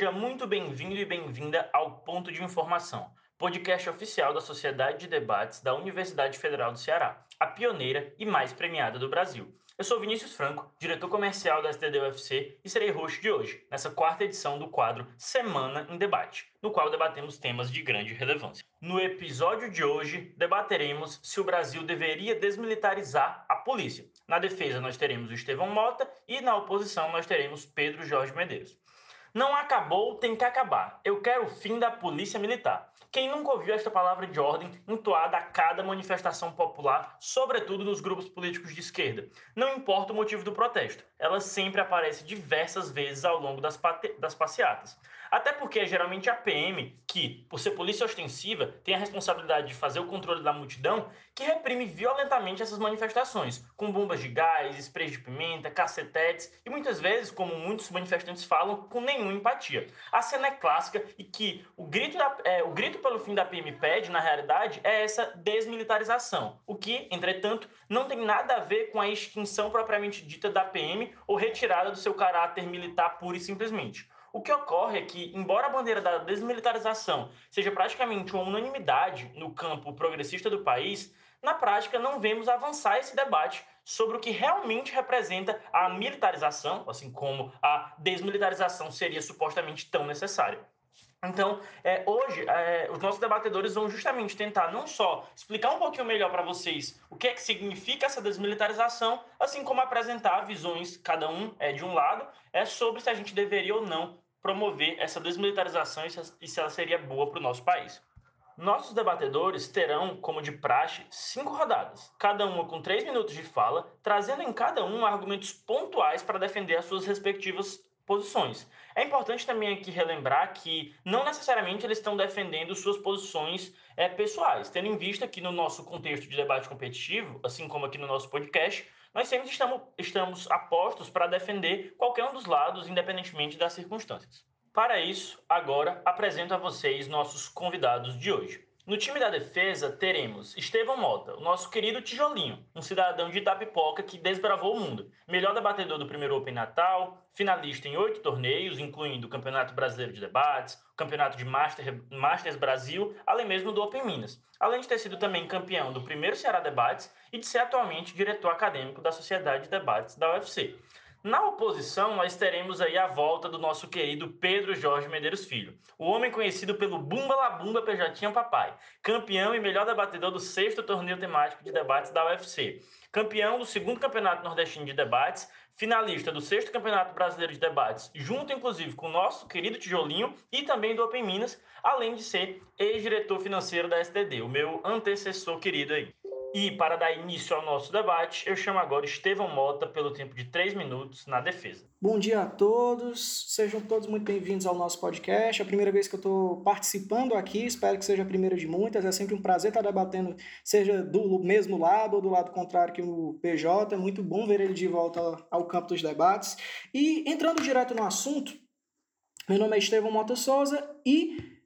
Seja muito bem-vindo e bem-vinda ao Ponto de Informação, podcast oficial da Sociedade de Debates da Universidade Federal do Ceará, a pioneira e mais premiada do Brasil. Eu sou Vinícius Franco, diretor comercial da STD UFC e serei host de hoje, nessa quarta edição do quadro Semana em Debate, no qual debatemos temas de grande relevância. No episódio de hoje, debateremos se o Brasil deveria desmilitarizar a polícia. Na defesa, nós teremos o Estevão Mota e na oposição, nós teremos Pedro Jorge Medeiros. Não acabou, tem que acabar. Eu quero o fim da polícia militar. Quem nunca ouviu esta palavra de ordem entoada a cada manifestação popular, sobretudo nos grupos políticos de esquerda? Não importa o motivo do protesto, ela sempre aparece diversas vezes ao longo das, das passeatas. Até porque geralmente a PM, que, por ser polícia ostensiva, tem a responsabilidade de fazer o controle da multidão, que reprime violentamente essas manifestações, com bombas de gás, sprays de pimenta, cacetetes e muitas vezes, como muitos manifestantes falam, com nenhuma empatia. A cena é clássica e que o grito, da, é, o grito pelo fim da PM pede, na realidade, é essa desmilitarização, o que, entretanto, não tem nada a ver com a extinção propriamente dita da PM ou retirada do seu caráter militar pura e simplesmente. O que ocorre é que, embora a bandeira da desmilitarização seja praticamente uma unanimidade no campo progressista do país, na prática não vemos avançar esse debate sobre o que realmente representa a militarização, assim como a desmilitarização seria supostamente tão necessária. Então, é, hoje, é, os nossos debatedores vão justamente tentar não só explicar um pouquinho melhor para vocês o que é que significa essa desmilitarização, assim como apresentar visões, cada um é, de um lado, é sobre se a gente deveria ou não promover essa desmilitarização e se ela seria boa para o nosso país. Nossos debatedores terão, como de praxe, cinco rodadas, cada uma com três minutos de fala, trazendo em cada um argumentos pontuais para defender as suas respectivas posições. É importante também aqui relembrar que não necessariamente eles estão defendendo suas posições é, pessoais, tendo em vista que no nosso contexto de debate competitivo, assim como aqui no nosso podcast, nós sempre estamos, estamos apostos para defender qualquer um dos lados, independentemente das circunstâncias. Para isso, agora apresento a vocês nossos convidados de hoje. No time da defesa teremos Estevão Mota, o nosso querido tijolinho, um cidadão de Itapipoca que desbravou o mundo. Melhor debatedor do primeiro Open Natal, finalista em oito torneios, incluindo o Campeonato Brasileiro de Debates, o Campeonato de Master, Masters Brasil, além mesmo do Open Minas. Além de ter sido também campeão do primeiro Ceará Debates e de ser atualmente diretor acadêmico da Sociedade de Debates da UFC. Na oposição, nós teremos aí a volta do nosso querido Pedro Jorge Medeiros Filho, o homem conhecido pelo Bumba La Bumba Papai, campeão e melhor debatedor do sexto torneio temático de debates da UFC, campeão do segundo campeonato nordestino de debates, finalista do sexto campeonato brasileiro de debates, junto inclusive com o nosso querido Tijolinho e também do Open Minas, além de ser ex-diretor financeiro da STD, o meu antecessor querido aí. E para dar início ao nosso debate, eu chamo agora Estevão Mota pelo tempo de três minutos na defesa. Bom dia a todos, sejam todos muito bem-vindos ao nosso podcast. É a primeira vez que eu estou participando aqui, espero que seja a primeira de muitas. É sempre um prazer estar debatendo, seja do mesmo lado ou do lado contrário que o PJ. É muito bom ver ele de volta ao campo dos debates. E entrando direto no assunto, meu nome é Estevão Mota Souza e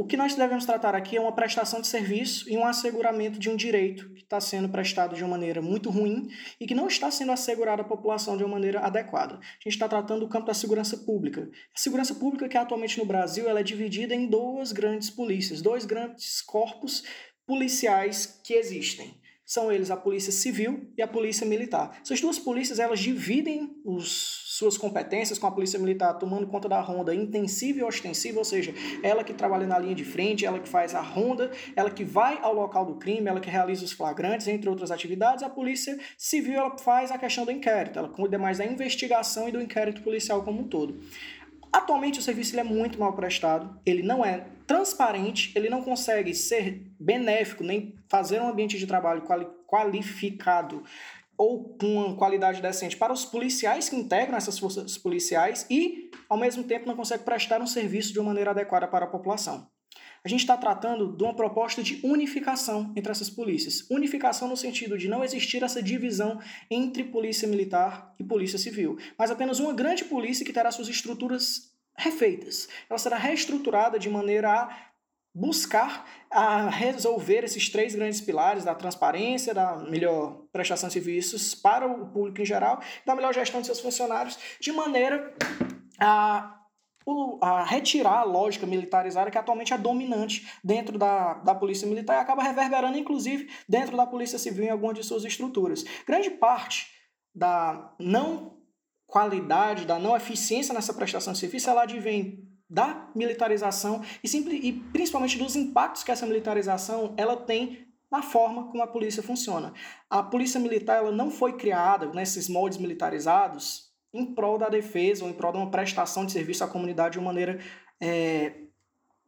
o que nós devemos tratar aqui é uma prestação de serviço e um asseguramento de um direito que está sendo prestado de uma maneira muito ruim e que não está sendo assegurado à população de uma maneira adequada. A gente está tratando do campo da segurança pública. A segurança pública que atualmente no Brasil ela é dividida em duas grandes polícias, dois grandes corpos policiais que existem são eles a Polícia Civil e a Polícia Militar. Essas duas polícias elas dividem os, suas competências com a Polícia Militar tomando conta da ronda intensiva e ostensiva, ou seja, ela que trabalha na linha de frente, ela que faz a ronda, ela que vai ao local do crime, ela que realiza os flagrantes, entre outras atividades. A Polícia Civil ela faz a questão do inquérito, ela cuida mais da investigação e do inquérito policial como um todo. Atualmente o serviço é muito mal prestado, ele não é transparente, ele não consegue ser benéfico, nem fazer um ambiente de trabalho quali qualificado ou com uma qualidade decente para os policiais que integram essas forças policiais e, ao mesmo tempo, não consegue prestar um serviço de uma maneira adequada para a população. A gente está tratando de uma proposta de unificação entre essas polícias. Unificação no sentido de não existir essa divisão entre polícia militar e polícia civil, mas apenas uma grande polícia que terá suas estruturas refeitas. Ela será reestruturada de maneira a buscar a resolver esses três grandes pilares da transparência, da melhor prestação de serviços para o público em geral, da melhor gestão de seus funcionários, de maneira a a retirar a lógica militarizada que atualmente é dominante dentro da, da Polícia Militar e acaba reverberando, inclusive, dentro da Polícia Civil em algumas de suas estruturas. Grande parte da não qualidade, da não eficiência nessa prestação de serviço, ela advém da militarização e, simples, e principalmente dos impactos que essa militarização ela tem na forma como a polícia funciona. A polícia militar ela não foi criada nesses moldes militarizados em prol da defesa ou em prol de uma prestação de serviço à comunidade de uma maneira é,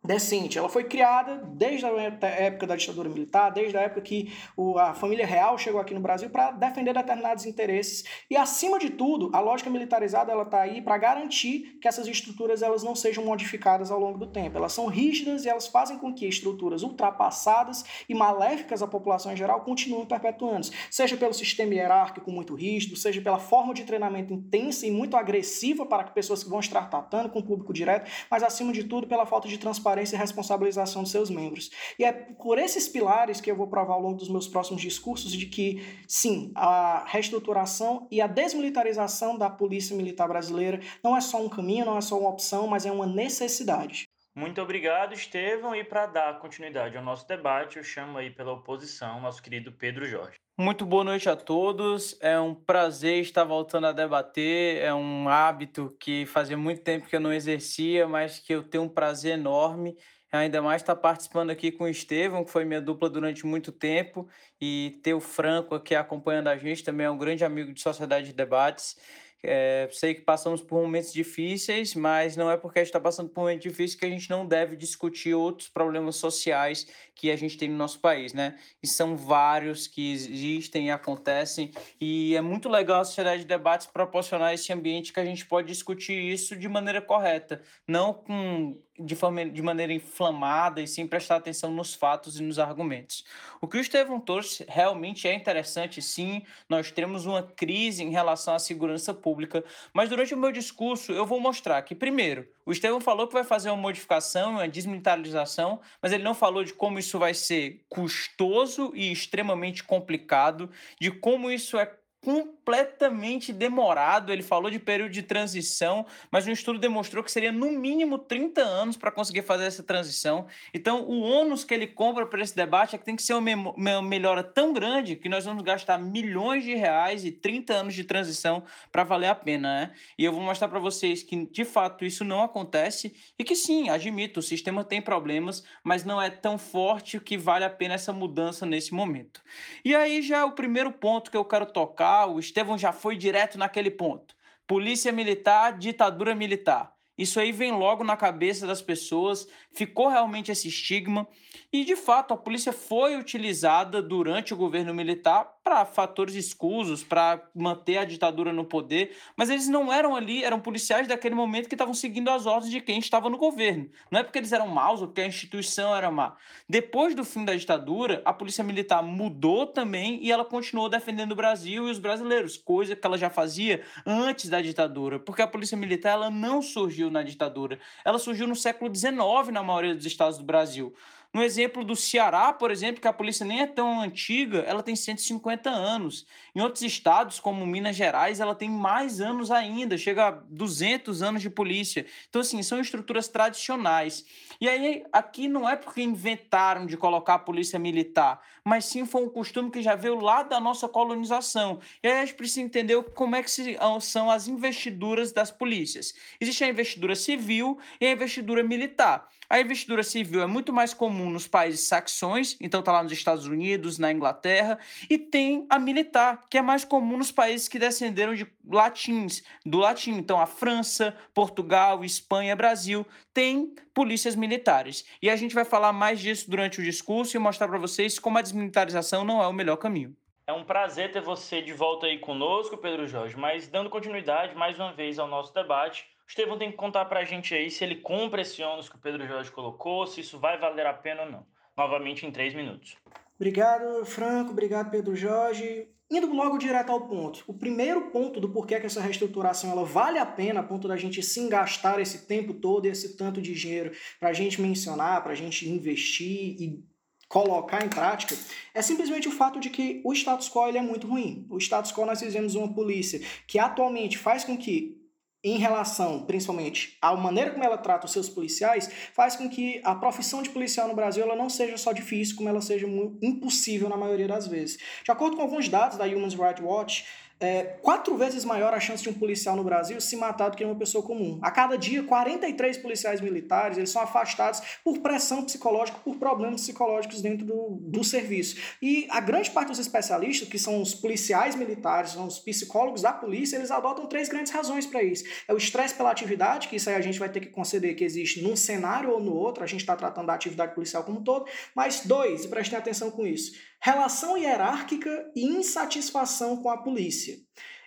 decente. Ela foi criada desde a época da ditadura militar, desde a época que a família real chegou aqui no Brasil para defender determinados interesses e acima de tudo, a lógica militarizada ela está aí para garantir que essas estruturas elas não sejam modificadas ao longo do tempo. Elas são rígidas e elas fazem com que estruturas ultrapassadas e maléficas à população em geral continuem perpetuando, seja pelo sistema hierárquico muito rígido, seja pela forma de treinamento intensa e muito agressiva para pessoas que vão estar tratando com o público direto, mas acima de tudo pela falta de transparência transparência e responsabilização dos seus membros. E é por esses pilares que eu vou provar ao longo dos meus próximos discursos de que, sim, a reestruturação e a desmilitarização da Polícia Militar Brasileira não é só um caminho, não é só uma opção, mas é uma necessidade. Muito obrigado, Estevão. E para dar continuidade ao nosso debate, eu chamo aí pela oposição nosso querido Pedro Jorge. Muito boa noite a todos. É um prazer estar voltando a debater. É um hábito que fazia muito tempo que eu não exercia, mas que eu tenho um prazer enorme. Ainda mais estar participando aqui com o Estevão, que foi minha dupla durante muito tempo, e ter o Franco aqui acompanhando a gente, também é um grande amigo de Sociedade de Debates. É, sei que passamos por momentos difíceis, mas não é porque a gente está passando por um momento difícil que a gente não deve discutir outros problemas sociais que a gente tem no nosso país, né? E são vários que existem e acontecem, e é muito legal a sociedade de debates proporcionar esse ambiente que a gente pode discutir isso de maneira correta, não com de, forma, de maneira inflamada e sim prestar atenção nos fatos e nos argumentos. O que o Estevão trouxe realmente é interessante, sim. Nós temos uma crise em relação à segurança pública, mas durante o meu discurso eu vou mostrar que, primeiro, o Estevão falou que vai fazer uma modificação, uma desmilitarização, mas ele não falou de como isso vai ser custoso e extremamente complicado, de como isso é completamente demorado. Ele falou de período de transição, mas um estudo demonstrou que seria no mínimo 30 anos para conseguir fazer essa transição. Então, o ônus que ele compra para esse debate é que tem que ser uma melhora tão grande que nós vamos gastar milhões de reais e 30 anos de transição para valer a pena, né? E eu vou mostrar para vocês que de fato isso não acontece e que sim, admito, o sistema tem problemas, mas não é tão forte que vale a pena essa mudança nesse momento. E aí já é o primeiro ponto que eu quero tocar o Estevão já foi direto naquele ponto. Polícia militar, ditadura militar. Isso aí vem logo na cabeça das pessoas, ficou realmente esse estigma. E, de fato, a polícia foi utilizada durante o governo militar para fatores escusos, para manter a ditadura no poder, mas eles não eram ali, eram policiais daquele momento que estavam seguindo as ordens de quem estava no governo. Não é porque eles eram maus ou porque a instituição era má. Depois do fim da ditadura, a polícia militar mudou também e ela continuou defendendo o Brasil e os brasileiros, coisa que ela já fazia antes da ditadura, porque a polícia militar ela não surgiu na ditadura, ela surgiu no século XIX na maioria dos estados do Brasil. No exemplo do Ceará, por exemplo, que a polícia nem é tão antiga, ela tem 150 anos. Em outros estados, como Minas Gerais, ela tem mais anos ainda, chega a 200 anos de polícia. Então, assim, são estruturas tradicionais. E aí, aqui não é porque inventaram de colocar a polícia militar, mas sim foi um costume que já veio lá da nossa colonização. E aí a gente precisa entender como é que são as investiduras das polícias. Existe a investidura civil e a investidura militar. A investidura civil é muito mais comum nos países saxões, então está lá nos Estados Unidos, na Inglaterra, e tem a militar, que é mais comum nos países que descenderam de latins, do latim. Então a França, Portugal, Espanha, Brasil tem polícias militares. E a gente vai falar mais disso durante o discurso e mostrar para vocês como a desmilitarização não é o melhor caminho. É um prazer ter você de volta aí conosco, Pedro Jorge, mas dando continuidade mais uma vez ao nosso debate, Estevão tem que contar para a gente aí se ele compra esse ônus que o Pedro Jorge colocou, se isso vai valer a pena ou não. Novamente em três minutos. Obrigado, Franco. Obrigado, Pedro Jorge. Indo logo direto ao ponto. O primeiro ponto do porquê que essa reestruturação ela vale a pena, a ponto da gente se gastar esse tempo todo e esse tanto de dinheiro para a gente mencionar, para a gente investir e colocar em prática, é simplesmente o fato de que o status quo ele é muito ruim. O status quo nós fizemos uma polícia que atualmente faz com que em relação, principalmente, à maneira como ela trata os seus policiais, faz com que a profissão de policial no Brasil ela não seja só difícil, como ela seja impossível na maioria das vezes. De acordo com alguns dados da Human Rights Watch, é quatro vezes maior a chance de um policial no Brasil se matar do que uma pessoa comum. A cada dia, 43 policiais militares eles são afastados por pressão psicológica, por problemas psicológicos dentro do, do serviço. E a grande parte dos especialistas, que são os policiais militares, são os psicólogos da polícia, eles adotam três grandes razões para isso. É o estresse pela atividade, que isso aí a gente vai ter que conceder que existe num cenário ou no outro, a gente está tratando da atividade policial como um todo. Mas dois, e prestem atenção com isso, relação hierárquica e insatisfação com a polícia.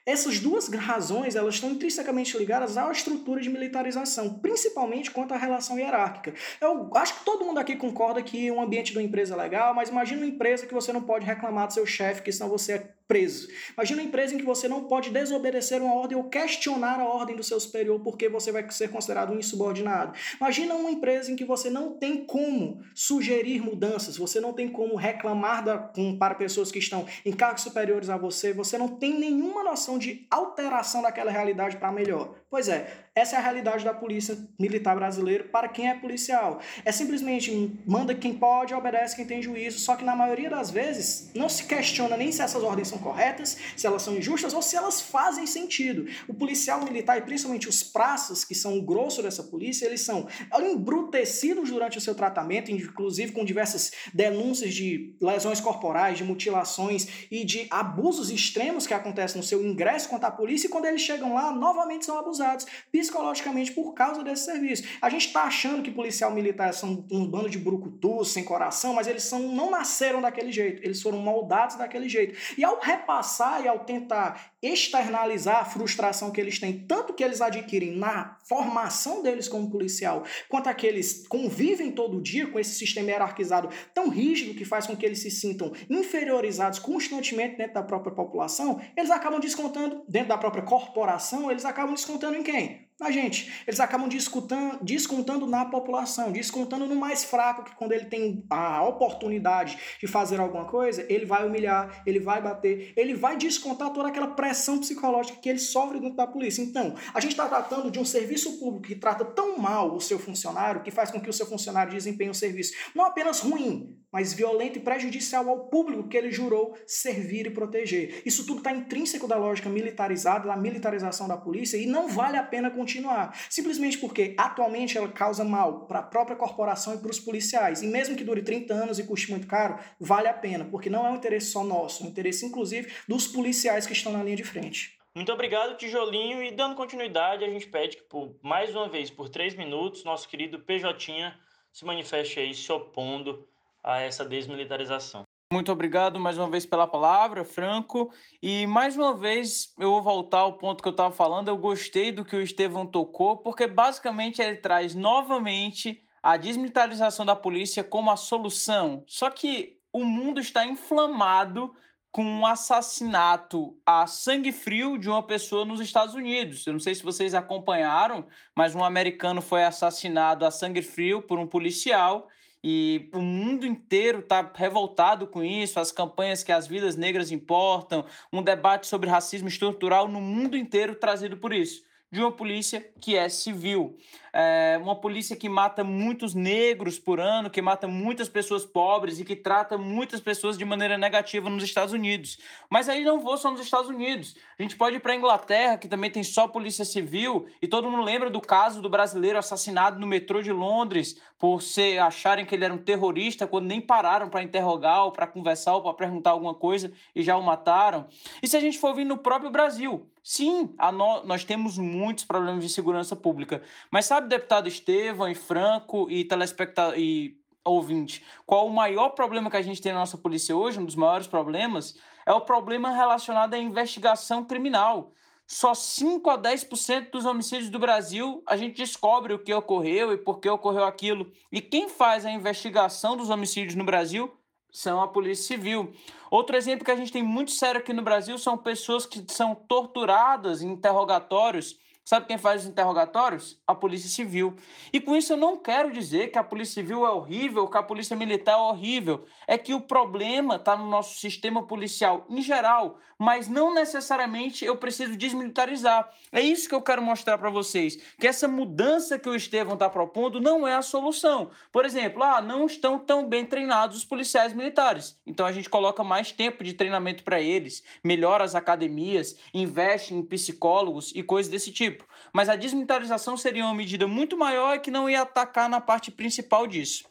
Essas duas razões elas estão intrinsecamente ligadas à estrutura de militarização, principalmente quanto à relação hierárquica. Eu acho que todo mundo aqui concorda que um ambiente de uma empresa é legal, mas imagina uma empresa que você não pode reclamar do seu chefe, que senão você é preso. Imagina uma empresa em que você não pode desobedecer uma ordem ou questionar a ordem do seu superior porque você vai ser considerado um insubordinado. Imagina uma empresa em que você não tem como sugerir mudanças, você não tem como reclamar da, com, para pessoas que estão em cargos superiores a você, você não tem nenhuma noção de alteração daquela realidade para melhor. Pois é, essa é a realidade da polícia militar brasileira para quem é policial. É simplesmente manda quem pode, obedece quem tem juízo, só que na maioria das vezes não se questiona nem se essas ordens são corretas, se elas são injustas ou se elas fazem sentido. O policial militar e principalmente os praças, que são o grosso dessa polícia, eles são embrutecidos durante o seu tratamento, inclusive com diversas denúncias de lesões corporais, de mutilações e de abusos extremos que acontecem no seu ingresso contra a polícia e quando eles chegam lá, novamente são abusados psicologicamente por causa desse serviço. A gente está achando que policial militar são um bando de brucutus, sem coração, mas eles são, não nasceram daquele jeito, eles foram moldados daquele jeito. E ao repassar e ao tentar externalizar a frustração que eles têm, tanto que eles adquirem na formação deles como policial, quanto aqueles convivem todo dia com esse sistema hierarquizado tão rígido que faz com que eles se sintam inferiorizados constantemente dentro da própria população, eles acabam descontando, dentro da própria corporação, eles acabam descontando em quem? Na gente. Eles acabam descontando, descontando na população, descontando no mais fraco, que quando ele tem a oportunidade de fazer alguma coisa, ele vai humilhar, ele vai bater, ele vai descontar toda aquela pressão psicológica que ele sofre dentro da polícia. Então, a gente está tratando de um serviço público que trata tão mal o seu funcionário, que faz com que o seu funcionário desempenhe um serviço não apenas ruim, mas violento e prejudicial ao público que ele jurou servir e proteger. Isso tudo está intrínseco da lógica militarizada, da militarização da polícia, e não vale a pena continuar. Simplesmente porque atualmente ela causa mal para a própria corporação e para os policiais. E mesmo que dure 30 anos e custe muito caro, vale a pena, porque não é um interesse só nosso, é um interesse inclusive dos policiais que estão na linha de frente. Muito obrigado, Tijolinho. E dando continuidade, a gente pede que, por mais uma vez, por três minutos, nosso querido PJ se manifeste aí se opondo a essa desmilitarização. Muito obrigado mais uma vez pela palavra, Franco. E mais uma vez eu vou voltar ao ponto que eu estava falando. Eu gostei do que o Estevão tocou, porque basicamente ele traz novamente a desmilitarização da polícia como a solução. Só que o mundo está inflamado com um assassinato a sangue frio de uma pessoa nos Estados Unidos. Eu não sei se vocês acompanharam, mas um americano foi assassinado a sangue frio por um policial e o mundo inteiro está revoltado com isso, as campanhas que as vidas negras importam, um debate sobre racismo estrutural no mundo inteiro trazido por isso de uma polícia que é civil. É uma polícia que mata muitos negros por ano, que mata muitas pessoas pobres e que trata muitas pessoas de maneira negativa nos Estados Unidos. Mas aí não vou só nos Estados Unidos. A gente pode ir para a Inglaterra, que também tem só polícia civil, e todo mundo lembra do caso do brasileiro assassinado no metrô de Londres por ser, acharem que ele era um terrorista quando nem pararam para interrogar ou para conversar ou para perguntar alguma coisa e já o mataram. E se a gente for vir no próprio Brasil, sim, no, nós temos muitos problemas de segurança pública. Mas sabe, deputado Estevam e Franco e telespectador e ouvinte, qual o maior problema que a gente tem na nossa polícia hoje, um dos maiores problemas, é o problema relacionado à investigação criminal. Só 5 a 10% dos homicídios do Brasil a gente descobre o que ocorreu e por que ocorreu aquilo. E quem faz a investigação dos homicídios no Brasil são a Polícia Civil. Outro exemplo que a gente tem muito sério aqui no Brasil são pessoas que são torturadas em interrogatórios Sabe quem faz os interrogatórios? A Polícia Civil. E com isso eu não quero dizer que a Polícia Civil é horrível, que a Polícia Militar é horrível. É que o problema está no nosso sistema policial em geral, mas não necessariamente eu preciso desmilitarizar. É isso que eu quero mostrar para vocês, que essa mudança que o Estevão está propondo não é a solução. Por exemplo, ah, não estão tão bem treinados os policiais militares. Então a gente coloca mais tempo de treinamento para eles, melhora as academias, investe em psicólogos e coisas desse tipo tipo. Mas a desmilitarização seria uma medida muito maior e que não ia atacar na parte principal disso.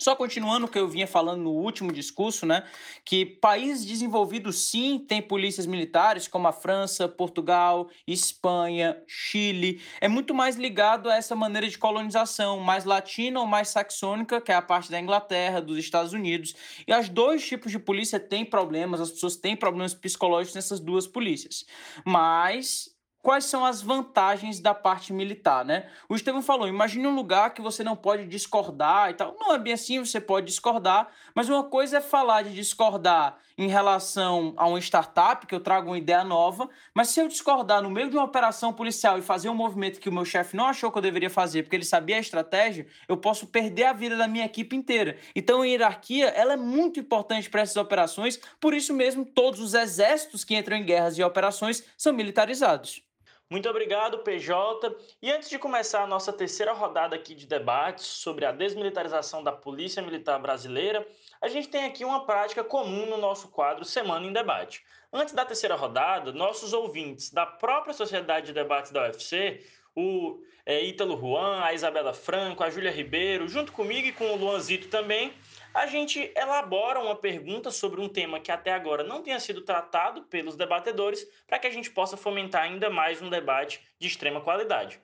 Só continuando o que eu vinha falando no último discurso, né, que países desenvolvidos sim têm polícias militares, como a França, Portugal, Espanha, Chile. É muito mais ligado a essa maneira de colonização, mais latina ou mais saxônica, que é a parte da Inglaterra, dos Estados Unidos. E os dois tipos de polícia têm problemas, as pessoas têm problemas psicológicos nessas duas polícias. Mas quais são as vantagens da parte militar, né? O Estevam falou, imagine um lugar que você não pode discordar e tal. Não é bem assim, você pode discordar, mas uma coisa é falar de discordar em relação a uma startup, que eu trago uma ideia nova, mas se eu discordar no meio de uma operação policial e fazer um movimento que o meu chefe não achou que eu deveria fazer, porque ele sabia a estratégia, eu posso perder a vida da minha equipe inteira. Então a hierarquia, ela é muito importante para essas operações, por isso mesmo todos os exércitos que entram em guerras e operações são militarizados. Muito obrigado, PJ. E antes de começar a nossa terceira rodada aqui de debates sobre a desmilitarização da Polícia Militar Brasileira, a gente tem aqui uma prática comum no nosso quadro Semana em Debate. Antes da terceira rodada, nossos ouvintes da própria Sociedade de Debates da UFC, o é, Ítalo Juan, a Isabela Franco, a Júlia Ribeiro, junto comigo e com o Luanzito também, a gente elabora uma pergunta sobre um tema que até agora não tenha sido tratado pelos debatedores, para que a gente possa fomentar ainda mais um debate de extrema qualidade.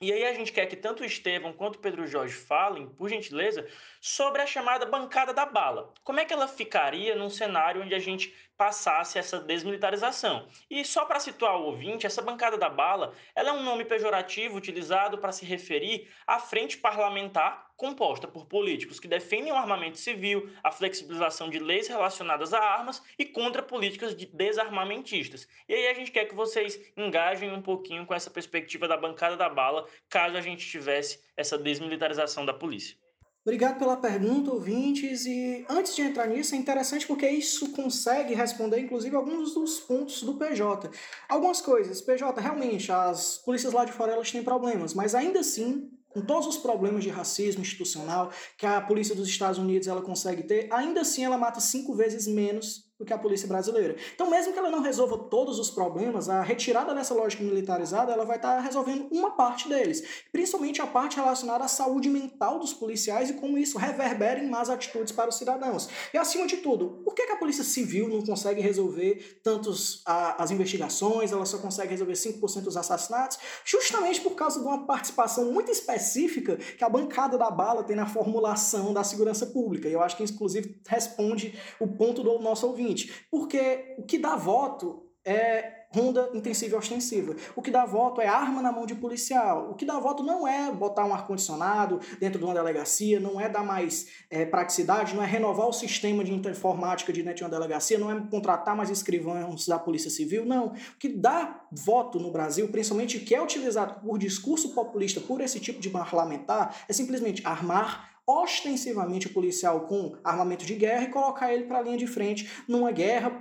E aí a gente quer que tanto o Estevão quanto o Pedro Jorge falem, por gentileza, sobre a chamada bancada da bala. Como é que ela ficaria num cenário onde a gente passasse essa desmilitarização? E só para situar o ouvinte, essa bancada da bala, ela é um nome pejorativo utilizado para se referir à frente parlamentar composta por políticos que defendem o armamento civil, a flexibilização de leis relacionadas a armas e contra políticas de desarmamentistas. E aí a gente quer que vocês engajem um pouquinho com essa perspectiva da bancada da bala, caso a gente tivesse essa desmilitarização da polícia. Obrigado pela pergunta, ouvintes. E antes de entrar nisso, é interessante porque isso consegue responder, inclusive, alguns dos pontos do PJ. Algumas coisas. PJ, realmente, as polícias lá de fora elas têm problemas, mas ainda assim com todos os problemas de racismo institucional que a polícia dos Estados Unidos ela consegue ter, ainda assim ela mata cinco vezes menos do que a polícia brasileira. Então, mesmo que ela não resolva todos os problemas, a retirada dessa lógica militarizada ela vai estar resolvendo uma parte deles, principalmente a parte relacionada à saúde mental dos policiais e como isso reverbera em más atitudes para os cidadãos. E acima de tudo, por que, que a polícia civil não consegue resolver tantos a, as investigações, ela só consegue resolver 5% dos assassinatos? Justamente por causa de uma participação muito específica que a bancada da bala tem na formulação da segurança pública. E eu acho que inclusive responde o ponto do nosso ouvinte seguinte, porque o que dá voto é ronda intensiva e ostensiva. O que dá voto é arma na mão de policial. O que dá voto não é botar um ar-condicionado dentro de uma delegacia, não é dar mais é, praticidade, não é renovar o sistema de informática de de uma delegacia, não é contratar mais escrivãos da Polícia Civil, não. O que dá voto no Brasil, principalmente que é utilizado por discurso populista, por esse tipo de parlamentar, é simplesmente armar ostensivamente o policial com armamento de guerra e colocar ele para a linha de frente numa guerra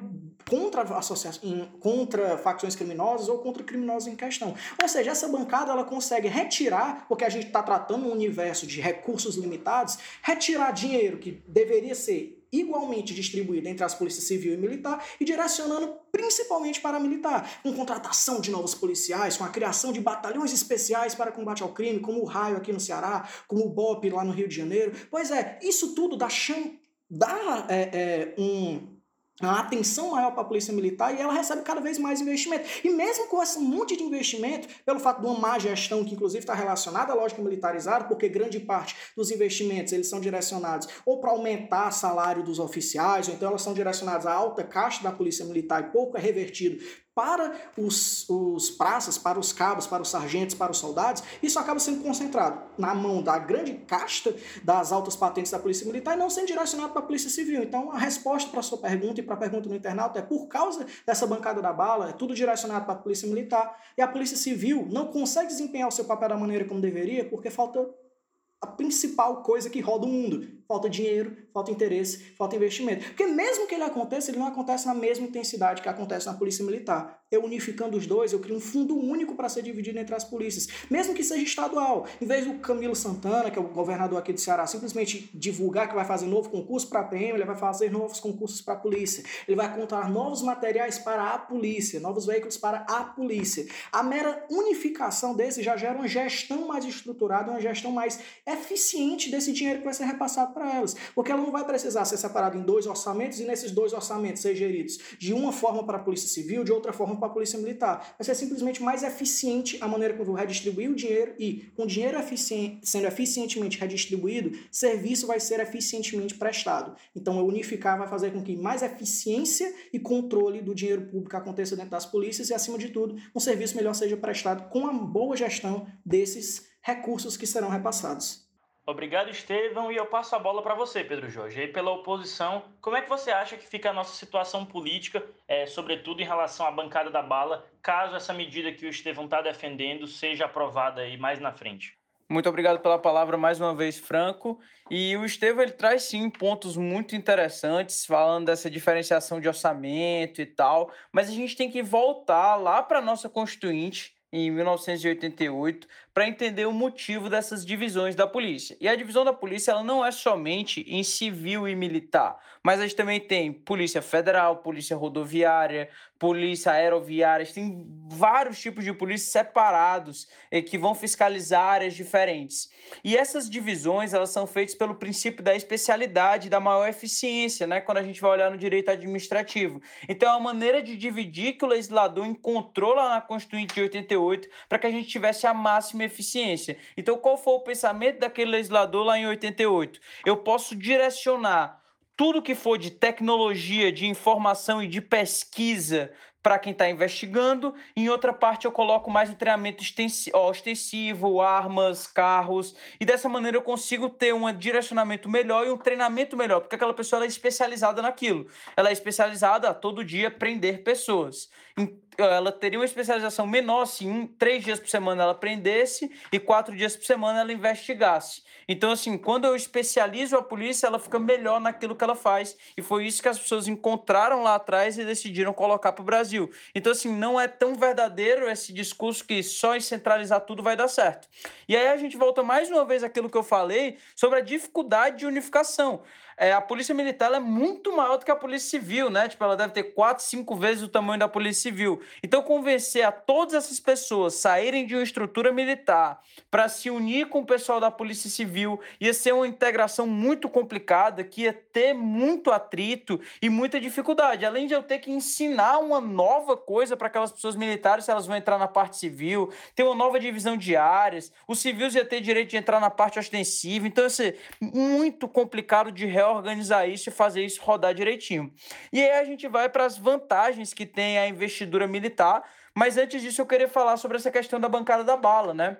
contra, associação, contra facções criminosas ou contra criminosos em questão. Ou seja, essa bancada ela consegue retirar, porque a gente está tratando um universo de recursos limitados, retirar dinheiro que deveria ser igualmente distribuído entre as polícias civil e militar e direcionando principalmente para militar, com contratação de novos policiais, com a criação de batalhões especiais para combate ao crime, como o Raio aqui no Ceará, como o BOP lá no Rio de Janeiro. Pois é, isso tudo dá, dá é, é, um a atenção maior para a polícia militar e ela recebe cada vez mais investimento. E mesmo com esse monte de investimento, pelo fato de uma má gestão, que inclusive está relacionada à lógica militarizada, porque grande parte dos investimentos eles são direcionados ou para aumentar o salário dos oficiais, ou então elas são direcionadas à alta caixa da polícia militar e pouco é revertido para os, os praças, para os cabos, para os sargentos, para os soldados, isso acaba sendo concentrado na mão da grande casta das altas patentes da Polícia Militar e não sendo direcionado para a Polícia Civil. Então, a resposta para a sua pergunta e para a pergunta do internauta é por causa dessa bancada da bala, é tudo direcionado para a Polícia Militar e a Polícia Civil não consegue desempenhar o seu papel da maneira como deveria porque falta a principal coisa que roda o mundo. Falta dinheiro, falta interesse, falta investimento. Porque mesmo que ele aconteça, ele não acontece na mesma intensidade que acontece na polícia militar. Eu unificando os dois, eu crio um fundo único para ser dividido entre as polícias. Mesmo que seja estadual. Em vez do Camilo Santana, que é o governador aqui do Ceará, simplesmente divulgar que vai fazer novo concurso para a PM, ele vai fazer novos concursos para a polícia. Ele vai contar novos materiais para a polícia, novos veículos para a polícia. A mera unificação desse já gera uma gestão mais estruturada, uma gestão mais eficiente desse dinheiro que vai ser repassado para elas. Porque ela não vai precisar ser separada em dois orçamentos e nesses dois orçamentos ser geridos de uma forma para a Polícia Civil, de outra forma para a Polícia Militar. Vai ser simplesmente mais eficiente a maneira como eu vou redistribuir o dinheiro e, com dinheiro eficiente, sendo eficientemente redistribuído, serviço vai ser eficientemente prestado. Então, eu unificar vai fazer com que mais eficiência e controle do dinheiro público aconteça dentro das polícias e, acima de tudo, um serviço melhor seja prestado com a boa gestão desses recursos que serão repassados. Obrigado, Estevão, e eu passo a bola para você, Pedro Jorge. E pela oposição, como é que você acha que fica a nossa situação política, é, sobretudo em relação à bancada da bala, caso essa medida que o Estevão está defendendo seja aprovada aí mais na frente? Muito obrigado pela palavra mais uma vez, Franco. E o Estevão ele traz sim pontos muito interessantes, falando dessa diferenciação de orçamento e tal, mas a gente tem que voltar lá para a nossa Constituinte, em 1988 para entender o motivo dessas divisões da polícia. E a divisão da polícia ela não é somente em civil e militar, mas a gente também tem polícia federal, polícia rodoviária, polícia aeroviária, tem vários tipos de polícia separados que vão fiscalizar áreas diferentes. E essas divisões elas são feitas pelo princípio da especialidade, da maior eficiência, né? Quando a gente vai olhar no direito administrativo. Então é uma maneira de dividir que o legislador encontrou lá na Constituinte de 88 para que a gente tivesse a máxima eficiência. Então, qual foi o pensamento daquele legislador lá em 88? Eu posso direcionar tudo que for de tecnologia, de informação e de pesquisa para quem está investigando. Em outra parte, eu coloco mais treinamento ostensivo, armas, carros. E dessa maneira eu consigo ter um direcionamento melhor e um treinamento melhor, porque aquela pessoa é especializada naquilo. Ela é especializada a todo dia prender pessoas ela teria uma especialização menor se um, três dias por semana ela prendesse e quatro dias por semana ela investigasse. Então, assim, quando eu especializo a polícia, ela fica melhor naquilo que ela faz. E foi isso que as pessoas encontraram lá atrás e decidiram colocar para o Brasil. Então, assim, não é tão verdadeiro esse discurso que só em centralizar tudo vai dar certo. E aí a gente volta mais uma vez àquilo que eu falei sobre a dificuldade de unificação é, a polícia militar é muito maior do que a polícia civil, né? Tipo, ela deve ter quatro, cinco vezes o tamanho da polícia civil. Então, convencer a todas essas pessoas saírem de uma estrutura militar para se unir com o pessoal da polícia civil ia ser uma integração muito complicada, que ia ter muito atrito e muita dificuldade. Além de eu ter que ensinar uma nova coisa para aquelas pessoas militares se elas vão entrar na parte civil, ter uma nova divisão de áreas, os civis ia ter direito de entrar na parte ostensiva. Então, ia ser muito complicado de reorganizar isso e fazer isso rodar direitinho. E aí a gente vai para as vantagens que tem a investidura militar, mas antes disso eu queria falar sobre essa questão da bancada da bala, né?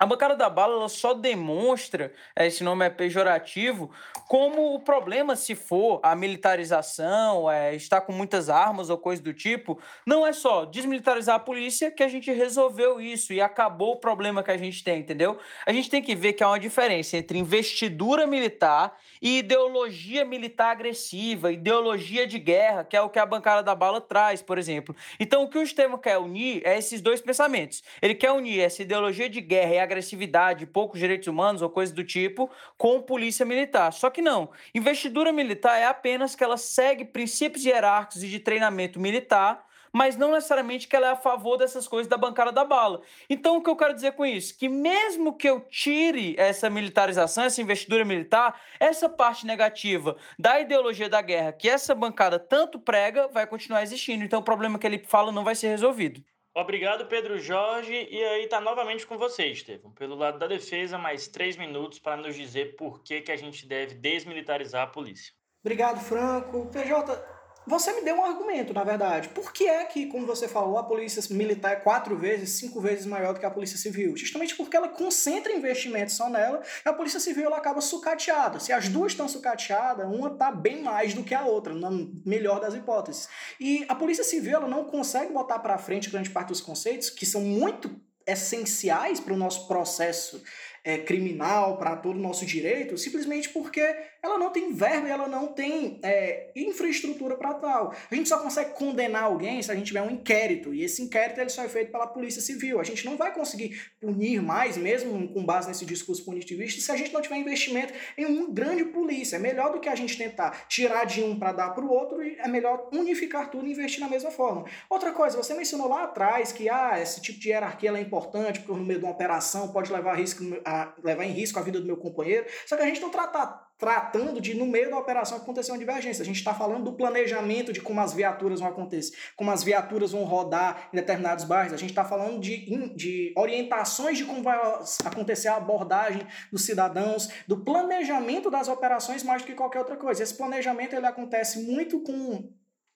A bancada da bala só demonstra, eh, esse nome é pejorativo, como o problema, se for a militarização, é, estar com muitas armas ou coisa do tipo, não é só desmilitarizar a polícia que a gente resolveu isso e acabou o problema que a gente tem, entendeu? A gente tem que ver que há uma diferença entre investidura militar e ideologia militar agressiva, ideologia de guerra, que é o que a bancada da bala traz, por exemplo. Então, o que o Estevão quer unir é esses dois pensamentos. Ele quer unir essa ideologia de guerra e agressividade, poucos direitos humanos ou coisa do tipo, com polícia militar. Só que não. Investidura militar é apenas que ela segue princípios hierárquicos e de treinamento militar mas não necessariamente que ela é a favor dessas coisas da bancada da bala. Então, o que eu quero dizer com isso? Que mesmo que eu tire essa militarização, essa investidura militar, essa parte negativa da ideologia da guerra que essa bancada tanto prega vai continuar existindo. Então, o problema que ele fala não vai ser resolvido. Obrigado, Pedro Jorge. E aí tá novamente com você, Estevam. Pelo lado da defesa, mais três minutos para nos dizer por que, que a gente deve desmilitarizar a polícia. Obrigado, Franco. PJ, você me deu um argumento, na verdade. Por que é que, como você falou, a polícia militar é quatro vezes, cinco vezes maior do que a polícia civil? Justamente porque ela concentra investimentos só nela e a polícia civil ela acaba sucateada. Se as duas estão sucateadas, uma está bem mais do que a outra, na melhor das hipóteses. E a polícia civil ela não consegue botar para frente grande parte dos conceitos que são muito essenciais para o nosso processo é, criminal, para todo o nosso direito, simplesmente porque ela não tem verba e ela não tem é, infraestrutura para tal. A gente só consegue condenar alguém se a gente tiver um inquérito, e esse inquérito ele só é feito pela Polícia Civil. A gente não vai conseguir punir mais, mesmo com base nesse discurso punitivista, se a gente não tiver investimento em uma grande polícia. É melhor do que a gente tentar tirar de um para dar para o outro, é melhor unificar tudo e investir na mesma forma. Outra coisa, você mencionou lá atrás que ah, esse tipo de hierarquia é importante, porque no meio de uma operação pode levar, risco, a, levar em risco a vida do meu companheiro, só que a gente não trata tratando de, no meio da operação, acontecer uma divergência. A gente está falando do planejamento de como as viaturas vão acontecer, como as viaturas vão rodar em determinados bairros. A gente está falando de, de orientações de como vai acontecer a abordagem dos cidadãos, do planejamento das operações mais do que qualquer outra coisa. Esse planejamento ele acontece muito com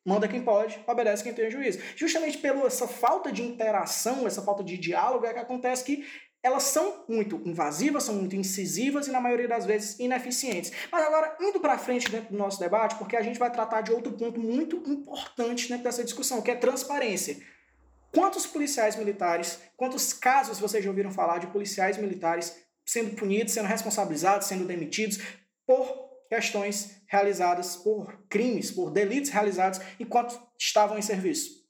manda quem pode, obedece quem tem juízo. Justamente pela essa falta de interação, essa falta de diálogo, é que acontece que elas são muito invasivas, são muito incisivas e, na maioria das vezes, ineficientes. Mas agora, indo para frente dentro do nosso debate, porque a gente vai tratar de outro ponto muito importante dentro dessa discussão, que é transparência. Quantos policiais militares, quantos casos vocês já ouviram falar de policiais militares sendo punidos, sendo responsabilizados, sendo demitidos por questões realizadas, por crimes, por delitos realizados enquanto estavam em serviço?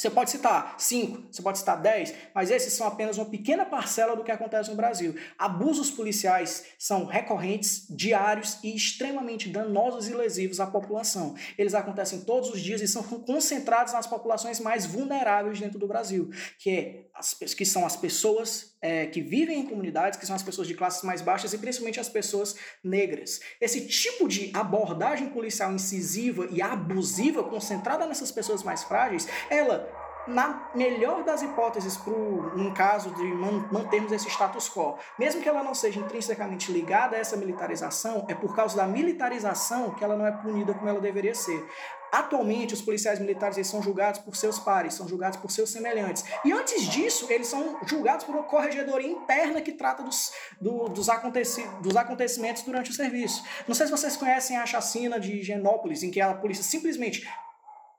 Você pode citar 5, você pode citar 10, mas esses são apenas uma pequena parcela do que acontece no Brasil. Abusos policiais são recorrentes, diários e extremamente danosos e lesivos à população. Eles acontecem todos os dias e são concentrados nas populações mais vulneráveis dentro do Brasil, que, é as, que são as pessoas é, que vivem em comunidades, que são as pessoas de classes mais baixas e principalmente as pessoas negras. Esse tipo de abordagem policial incisiva e abusiva, concentrada nessas pessoas mais frágeis, ela na melhor das hipóteses, pro, num caso de mantermos esse status quo, mesmo que ela não seja intrinsecamente ligada a essa militarização, é por causa da militarização que ela não é punida como ela deveria ser. Atualmente, os policiais militares eles são julgados por seus pares, são julgados por seus semelhantes. E antes disso, eles são julgados por uma corregedoria interna que trata dos, do, dos, aconteci, dos acontecimentos durante o serviço. Não sei se vocês conhecem a chacina de Genópolis, em que a polícia simplesmente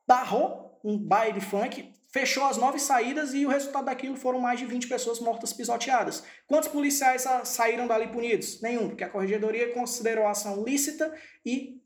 barrou um baile funk, fechou as nove saídas e o resultado daquilo foram mais de 20 pessoas mortas pisoteadas. Quantos policiais saíram dali punidos? Nenhum, porque a corregedoria considerou a ação lícita e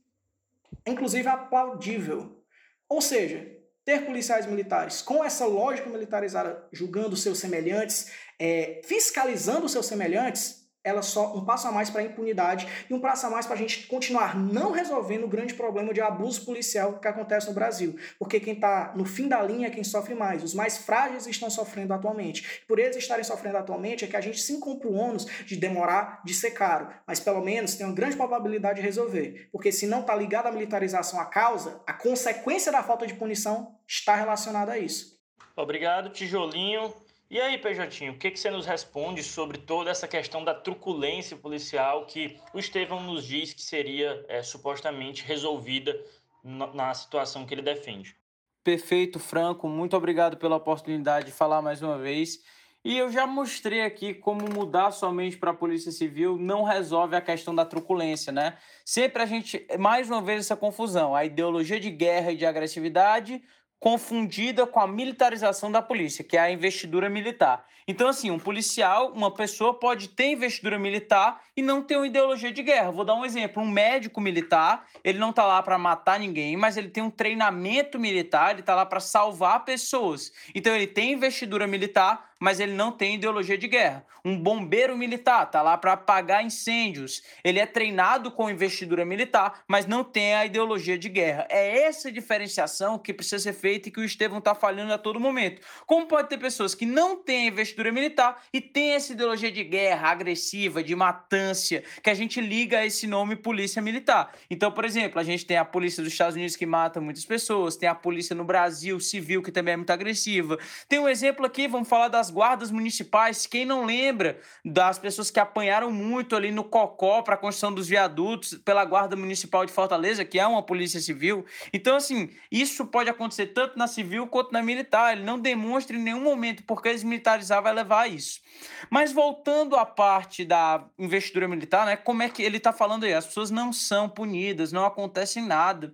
inclusive aplaudível. Ou seja, ter policiais militares com essa lógica militarizada, julgando seus semelhantes, é, fiscalizando seus semelhantes, ela só um passo a mais para a impunidade e um passo a mais para a gente continuar não resolvendo o grande problema de abuso policial que acontece no Brasil. Porque quem está no fim da linha é quem sofre mais. Os mais frágeis estão sofrendo atualmente. Por eles estarem sofrendo atualmente é que a gente se encontra o ônus de demorar, de ser caro. Mas pelo menos tem uma grande probabilidade de resolver. Porque se não está ligado à militarização a causa, a consequência da falta de punição está relacionada a isso. Obrigado, Tijolinho. E aí, PJ, o que, que você nos responde sobre toda essa questão da truculência policial que o Estevão nos diz que seria é, supostamente resolvida na situação que ele defende? Perfeito, Franco. Muito obrigado pela oportunidade de falar mais uma vez. E eu já mostrei aqui como mudar somente para a Polícia Civil não resolve a questão da truculência, né? Sempre a gente, mais uma vez, essa confusão. A ideologia de guerra e de agressividade confundida com a militarização da polícia, que é a investidura militar. Então, assim, um policial, uma pessoa pode ter investidura militar e não ter uma ideologia de guerra. Vou dar um exemplo: um médico militar, ele não está lá para matar ninguém, mas ele tem um treinamento militar, ele está lá para salvar pessoas. Então, ele tem investidura militar, mas ele não tem ideologia de guerra. Um bombeiro militar está lá para apagar incêndios. Ele é treinado com investidura militar, mas não tem a ideologia de guerra. É essa diferenciação que precisa ser feita e que o Estevão está falhando a todo momento. Como pode ter pessoas que não têm investidura investidura militar e tem essa ideologia de guerra agressiva, de matância, que a gente liga a esse nome polícia militar. Então, por exemplo, a gente tem a polícia dos Estados Unidos que mata muitas pessoas, tem a polícia no Brasil civil que também é muito agressiva. Tem um exemplo aqui, vamos falar das guardas municipais. Quem não lembra das pessoas que apanharam muito ali no Cocó para a construção dos viadutos pela Guarda Municipal de Fortaleza, que é uma polícia civil. Então, assim, isso pode acontecer tanto na civil quanto na militar. Ele não demonstra em nenhum momento porque desmilitarizar vai levar a isso. Mas voltando à parte da investidura militar, né? Como é que ele está falando aí? As pessoas não são punidas, não acontece nada.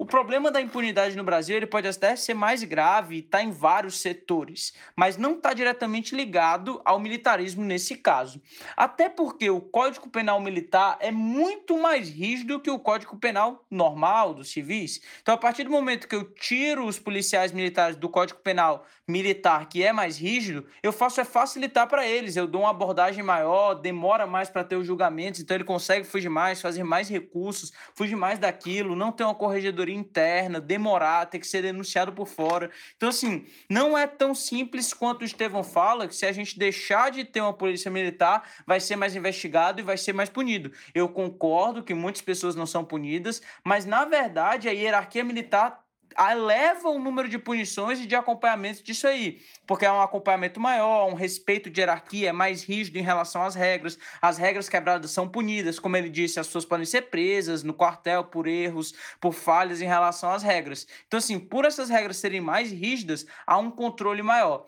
O problema da impunidade no Brasil ele pode até ser mais grave, está em vários setores, mas não está diretamente ligado ao militarismo nesse caso. Até porque o Código Penal Militar é muito mais rígido que o Código Penal normal dos civis. Então, a partir do momento que eu tiro os policiais militares do Código Penal Militar, que é mais rígido, eu faço é facilitar para eles. Eu dou uma abordagem maior, demora mais para ter os julgamentos, então ele consegue fugir mais, fazer mais recursos, fugir mais daquilo, não ter uma corregedoria interna, demorar, ter que ser denunciado por fora. Então, assim, não é tão simples quanto o Estevão fala, que se a gente deixar de ter uma polícia militar, vai ser mais investigado e vai ser mais punido. Eu concordo que muitas pessoas não são punidas, mas na verdade a hierarquia militar eleva o número de punições e de acompanhamento disso aí, porque é um acompanhamento maior, um respeito de hierarquia é mais rígido em relação às regras, as regras quebradas são punidas, como ele disse, as pessoas podem ser presas no quartel por erros, por falhas em relação às regras. Então, assim, por essas regras serem mais rígidas, há um controle maior.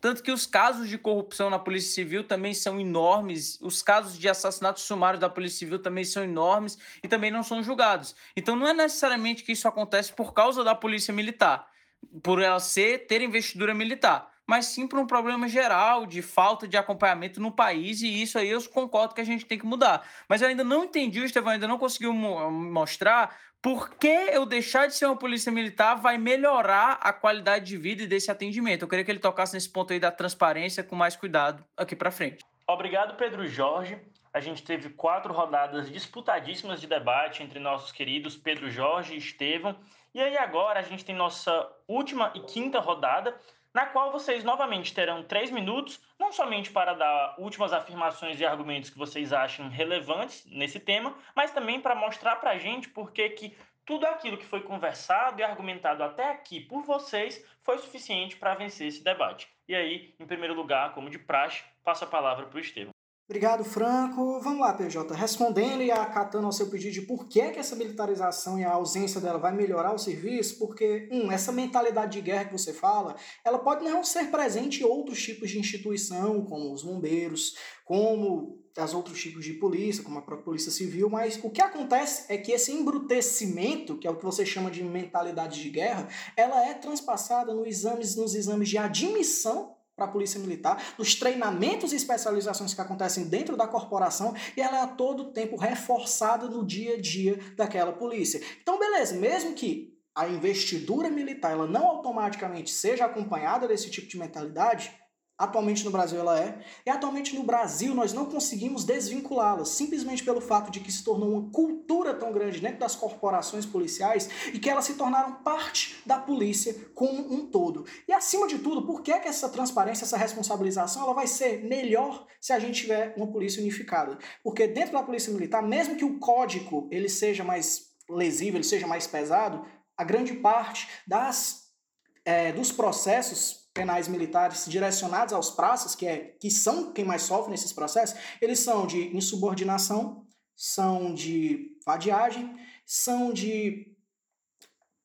Tanto que os casos de corrupção na Polícia Civil também são enormes, os casos de assassinato sumário da Polícia Civil também são enormes e também não são julgados. Então não é necessariamente que isso acontece por causa da Polícia Militar, por ela ser ter investidura militar, mas sim por um problema geral de falta de acompanhamento no país e isso aí eu concordo que a gente tem que mudar. Mas eu ainda não entendi, o Estevão ainda não conseguiu mostrar por que eu deixar de ser uma polícia militar vai melhorar a qualidade de vida desse atendimento? Eu queria que ele tocasse nesse ponto aí da transparência com mais cuidado aqui para frente. Obrigado, Pedro Jorge. A gente teve quatro rodadas disputadíssimas de debate entre nossos queridos Pedro Jorge e Estevam. E aí agora a gente tem nossa última e quinta rodada, na qual vocês novamente terão três minutos, não somente para dar últimas afirmações e argumentos que vocês acham relevantes nesse tema, mas também para mostrar para a gente por que tudo aquilo que foi conversado e argumentado até aqui por vocês foi suficiente para vencer esse debate. E aí, em primeiro lugar, como de praxe, passo a palavra para o Estevam. Obrigado, Franco. Vamos lá, PJ. Respondendo e acatando ao seu pedido de por que, que essa militarização e a ausência dela vai melhorar o serviço, porque, um, essa mentalidade de guerra que você fala, ela pode não ser presente em outros tipos de instituição, como os bombeiros, como as outros tipos de polícia, como a própria polícia civil, mas o que acontece é que esse embrutecimento, que é o que você chama de mentalidade de guerra, ela é transpassada nos exames, nos exames de admissão para a Polícia Militar, nos treinamentos e especializações que acontecem dentro da corporação e ela é a todo tempo reforçada no dia a dia daquela polícia. Então, beleza, mesmo que a investidura militar ela não automaticamente seja acompanhada desse tipo de mentalidade, Atualmente no Brasil ela é. E atualmente no Brasil nós não conseguimos desvinculá-la, simplesmente pelo fato de que se tornou uma cultura tão grande dentro das corporações policiais e que elas se tornaram parte da polícia como um todo. E acima de tudo, por que, que essa transparência, essa responsabilização, ela vai ser melhor se a gente tiver uma polícia unificada? Porque dentro da polícia militar, mesmo que o código ele seja mais lesivo, ele seja mais pesado, a grande parte das, é, dos processos penais militares direcionados aos praças, que, é, que são quem mais sofre nesses processos, eles são de insubordinação, são de vadiagem, são de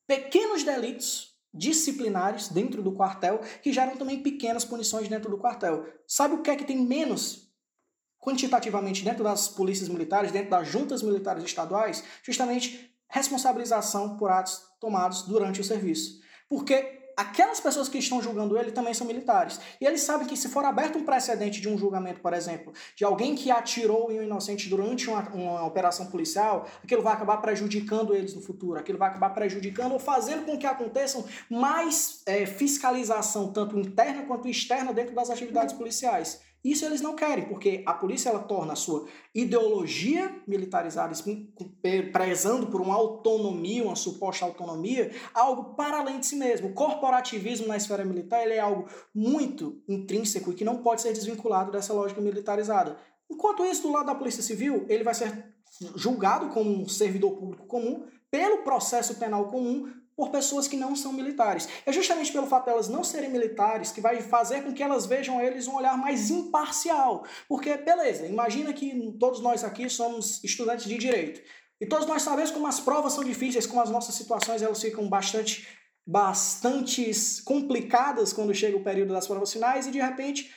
pequenos delitos disciplinares dentro do quartel que geram também pequenas punições dentro do quartel. Sabe o que é que tem menos quantitativamente dentro das polícias militares, dentro das juntas militares estaduais? Justamente responsabilização por atos tomados durante o serviço. Porque aquelas pessoas que estão julgando ele também são militares. E eles sabem que se for aberto um precedente de um julgamento, por exemplo, de alguém que atirou em um inocente durante uma, uma operação policial, aquilo vai acabar prejudicando eles no futuro, aquilo vai acabar prejudicando ou fazendo com que aconteçam mais é, fiscalização, tanto interna quanto externa, dentro das atividades policiais. Isso eles não querem, porque a polícia ela torna a sua ideologia militarizada, prezando por uma autonomia, uma suposta autonomia, algo para além de si mesmo. O corporativismo na esfera militar ele é algo muito intrínseco e que não pode ser desvinculado dessa lógica militarizada. Enquanto isso, do lado da Polícia Civil, ele vai ser julgado como um servidor público comum pelo processo penal comum por pessoas que não são militares. É justamente pelo fato delas não serem militares que vai fazer com que elas vejam eles um olhar mais imparcial. Porque, beleza, imagina que todos nós aqui somos estudantes de direito. E todos nós sabemos como as provas são difíceis, como as nossas situações elas ficam bastante, bastante complicadas quando chega o período das provas finais e de repente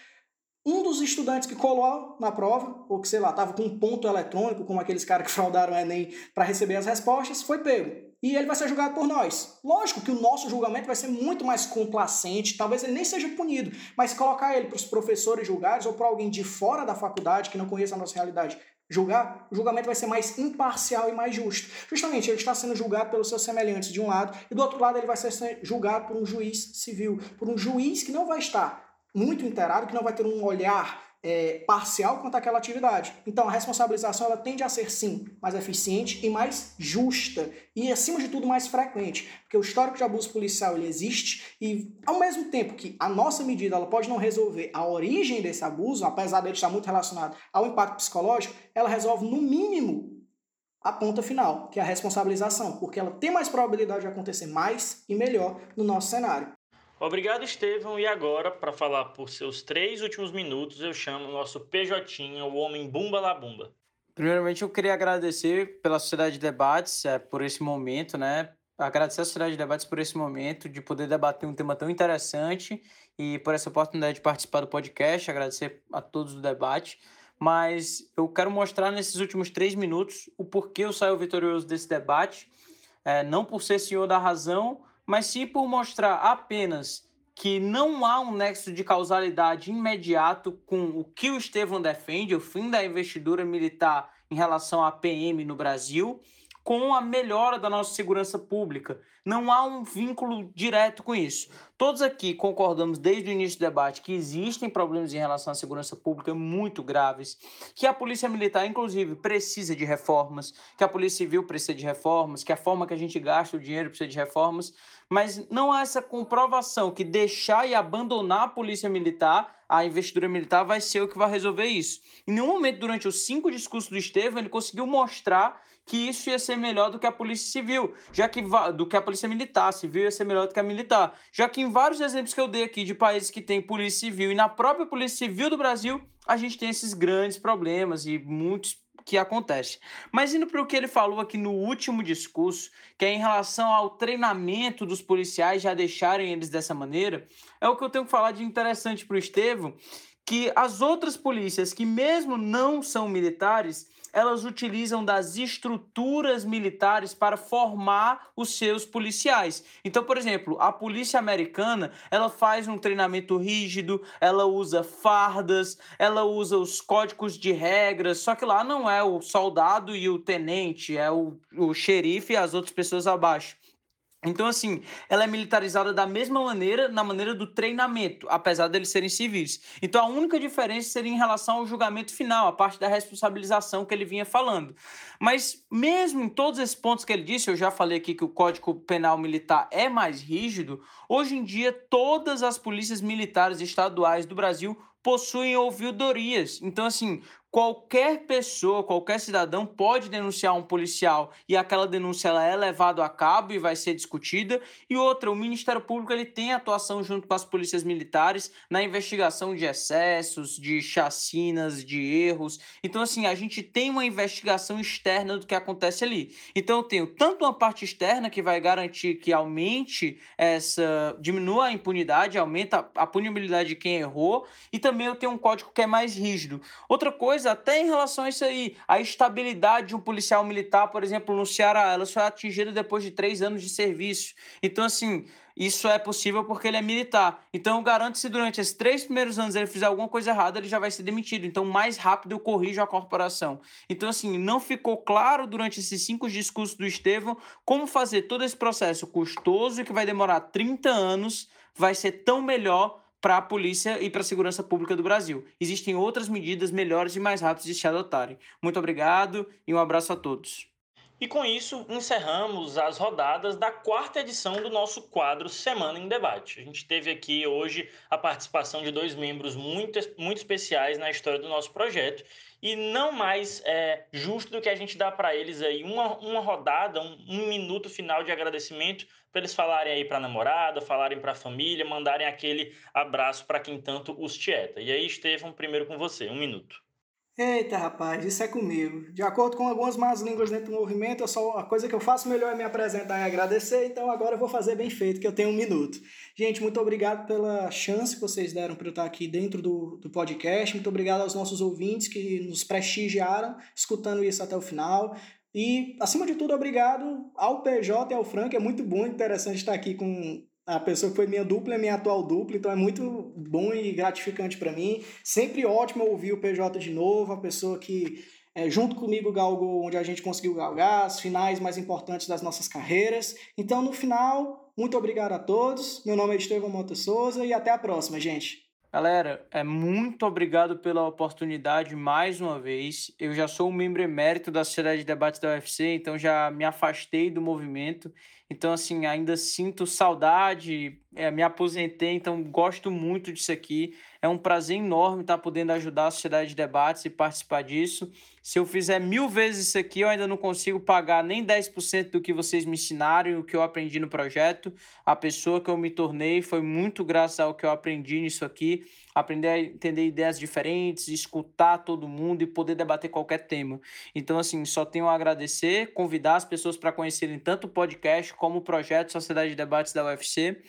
um dos estudantes que colou na prova, ou que sei lá, estava com um ponto eletrônico, como aqueles caras que fraudaram o Enem para receber as respostas, foi pego e ele vai ser julgado por nós. Lógico que o nosso julgamento vai ser muito mais complacente, talvez ele nem seja punido, mas colocar ele para os professores julgados ou para alguém de fora da faculdade que não conheça a nossa realidade julgar, o julgamento vai ser mais imparcial e mais justo. Justamente, ele está sendo julgado pelos seus semelhantes de um lado, e do outro lado ele vai ser julgado por um juiz civil, por um juiz que não vai estar muito inteirado, que não vai ter um olhar é, parcial quanto àquela atividade. Então, a responsabilização ela tende a ser, sim, mais eficiente e mais justa. E, acima de tudo, mais frequente. Porque o histórico de abuso policial ele existe e, ao mesmo tempo que a nossa medida ela pode não resolver a origem desse abuso, apesar dele estar muito relacionado ao impacto psicológico, ela resolve, no mínimo, a ponta final, que é a responsabilização, porque ela tem mais probabilidade de acontecer mais e melhor no nosso cenário. Obrigado, Estevão. E agora, para falar por seus três últimos minutos, eu chamo o nosso PJ, o homem Bumba La Bumba. Primeiramente, eu queria agradecer pela Sociedade de Debates é, por esse momento, né? Agradecer à Sociedade de Debates por esse momento, de poder debater um tema tão interessante e por essa oportunidade de participar do podcast. Agradecer a todos do debate. Mas eu quero mostrar nesses últimos três minutos o porquê eu saio vitorioso desse debate. É, não por ser senhor da razão, mas sim por mostrar apenas que não há um nexo de causalidade imediato com o que o Estevão defende, o fim da investidura militar em relação à PM no Brasil, com a melhora da nossa segurança pública. Não há um vínculo direto com isso. Todos aqui concordamos desde o início do debate que existem problemas em relação à segurança pública muito graves, que a Polícia Militar, inclusive, precisa de reformas, que a Polícia Civil precisa de reformas, que a forma que a gente gasta o dinheiro precisa de reformas, mas não há essa comprovação que deixar e abandonar a Polícia Militar a investidura militar vai ser o que vai resolver isso. Em nenhum momento, durante os cinco discursos do Estevam, ele conseguiu mostrar que isso ia ser melhor do que a polícia civil, já que do que a polícia militar, civil ia ser melhor do que a militar, já que em vários exemplos que eu dei aqui de países que têm polícia civil e na própria polícia civil do Brasil, a gente tem esses grandes problemas e muitos que acontecem. Mas indo para o que ele falou aqui no último discurso, que é em relação ao treinamento dos policiais já deixarem eles dessa maneira, é o que eu tenho que falar de interessante para o Estevão, que as outras polícias que mesmo não são militares, elas utilizam das estruturas militares para formar os seus policiais. Então, por exemplo, a polícia americana, ela faz um treinamento rígido, ela usa fardas, ela usa os códigos de regras, só que lá não é o soldado e o tenente, é o, o xerife e as outras pessoas abaixo. Então, assim, ela é militarizada da mesma maneira, na maneira do treinamento, apesar deles serem civis. Então, a única diferença seria em relação ao julgamento final, a parte da responsabilização que ele vinha falando. Mas, mesmo em todos esses pontos que ele disse, eu já falei aqui que o Código Penal Militar é mais rígido, hoje em dia, todas as polícias militares estaduais do Brasil possuem ouvidorias. Então, assim, qualquer pessoa, qualquer cidadão pode denunciar um policial e aquela denúncia ela é levada a cabo e vai ser discutida. E outra, o Ministério Público ele tem atuação junto com as polícias militares na investigação de excessos, de chacinas, de erros. Então, assim, a gente tem uma investigação externa do que acontece ali. Então, eu tenho tanto uma parte externa que vai garantir que aumente essa, diminua a impunidade, aumenta a punibilidade de quem errou, e também eu tenho um código que é mais rígido. Outra coisa coisa, até em relação a isso aí, a estabilidade de um policial militar, por exemplo, no Ceará, ela só é atingida depois de três anos de serviço. Então, assim, isso é possível porque ele é militar. Então, eu garanto se durante esses três primeiros anos ele fizer alguma coisa errada, ele já vai ser demitido. Então, mais rápido eu corrijo a corporação. Então, assim, não ficou claro durante esses cinco discursos do Estevão como fazer todo esse processo custoso que vai demorar 30 anos vai ser tão melhor para a polícia e para a segurança pública do Brasil. Existem outras medidas melhores e mais rápidas de se adotarem. Muito obrigado e um abraço a todos. E com isso, encerramos as rodadas da quarta edição do nosso quadro Semana em Debate. A gente teve aqui hoje a participação de dois membros muito, muito especiais na história do nosso projeto. E não mais é, justo do que a gente dar para eles aí uma, uma rodada, um, um minuto final de agradecimento para eles falarem aí para a namorada, falarem para a família, mandarem aquele abraço para quem tanto os tieta. E aí, Estevão, primeiro com você, um minuto. Eita, rapaz, isso é comigo. De acordo com algumas más línguas dentro do movimento, eu só, a coisa que eu faço melhor é me apresentar e agradecer, então agora eu vou fazer bem feito, que eu tenho um minuto. Gente, muito obrigado pela chance que vocês deram para eu estar aqui dentro do, do podcast. Muito obrigado aos nossos ouvintes que nos prestigiaram, escutando isso até o final. E, acima de tudo, obrigado ao PJ e ao Frank. É muito bom e interessante estar aqui com a pessoa que foi minha dupla é minha atual dupla, então é muito bom e gratificante para mim. Sempre ótimo ouvir o PJ de novo, a pessoa que é, junto comigo galgou onde a gente conseguiu galgar, as finais mais importantes das nossas carreiras. Então, no final, muito obrigado a todos. Meu nome é Estevão Mota Souza e até a próxima, gente. Galera, é muito obrigado pela oportunidade mais uma vez. Eu já sou um membro emérito da Sociedade de Debates da UFC, então já me afastei do movimento. Então, assim, ainda sinto saudade, é, me aposentei, então gosto muito disso aqui. É um prazer enorme estar podendo ajudar a Sociedade de Debates e participar disso. Se eu fizer mil vezes isso aqui, eu ainda não consigo pagar nem 10% do que vocês me ensinaram e o que eu aprendi no projeto. A pessoa que eu me tornei foi muito graças ao que eu aprendi nisso aqui aprender a entender ideias diferentes, escutar todo mundo e poder debater qualquer tema. Então, assim, só tenho a agradecer, convidar as pessoas para conhecerem tanto o podcast como o projeto Sociedade de Debates da UFC.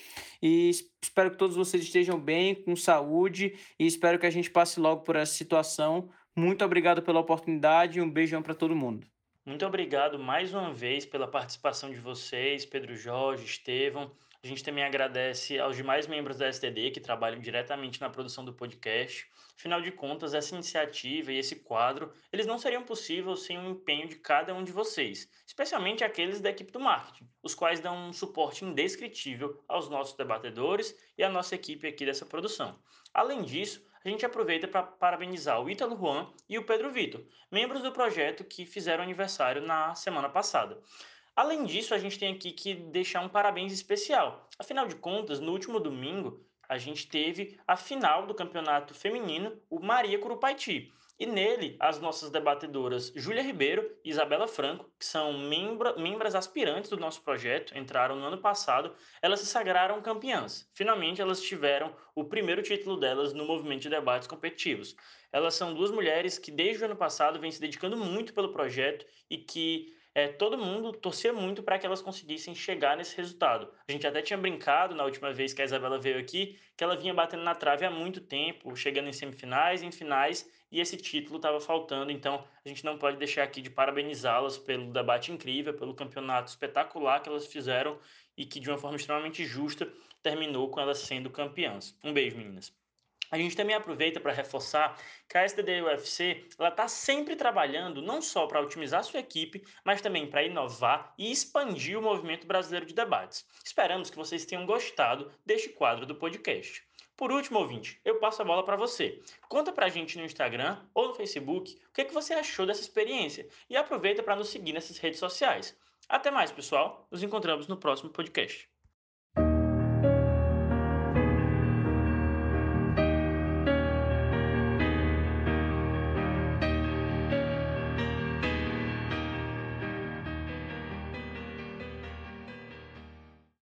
E espero que todos vocês estejam bem, com saúde, e espero que a gente passe logo por essa situação. Muito obrigado pela oportunidade e um beijão para todo mundo. Muito obrigado mais uma vez pela participação de vocês, Pedro Jorge, Estevão. A gente também agradece aos demais membros da STD que trabalham diretamente na produção do podcast. Afinal de contas, essa iniciativa e esse quadro, eles não seriam possíveis sem o empenho de cada um de vocês, especialmente aqueles da equipe do marketing, os quais dão um suporte indescritível aos nossos debatedores e à nossa equipe aqui dessa produção. Além disso, a gente aproveita para parabenizar o Ítalo Juan e o Pedro Vitor, membros do projeto que fizeram aniversário na semana passada. Além disso, a gente tem aqui que deixar um parabéns especial. Afinal de contas, no último domingo, a gente teve a final do campeonato feminino, o Maria Curupaiti. E nele, as nossas debatedoras Júlia Ribeiro e Isabela Franco, que são membra, membras aspirantes do nosso projeto, entraram no ano passado, elas se sagraram campeãs. Finalmente, elas tiveram o primeiro título delas no movimento de debates competitivos. Elas são duas mulheres que, desde o ano passado, vêm se dedicando muito pelo projeto e que é, todo mundo torcia muito para que elas conseguissem chegar nesse resultado. A gente até tinha brincado na última vez que a Isabela veio aqui, que ela vinha batendo na trave há muito tempo, chegando em semifinais, em finais, e esse título estava faltando. Então a gente não pode deixar aqui de parabenizá-las pelo debate incrível, pelo campeonato espetacular que elas fizeram e que de uma forma extremamente justa terminou com elas sendo campeãs. Um beijo, meninas. A gente também aproveita para reforçar que a STD UFC está sempre trabalhando não só para otimizar sua equipe, mas também para inovar e expandir o movimento brasileiro de debates. Esperamos que vocês tenham gostado deste quadro do podcast. Por último, ouvinte, eu passo a bola para você. Conta para a gente no Instagram ou no Facebook o que, é que você achou dessa experiência e aproveita para nos seguir nessas redes sociais. Até mais, pessoal. Nos encontramos no próximo podcast.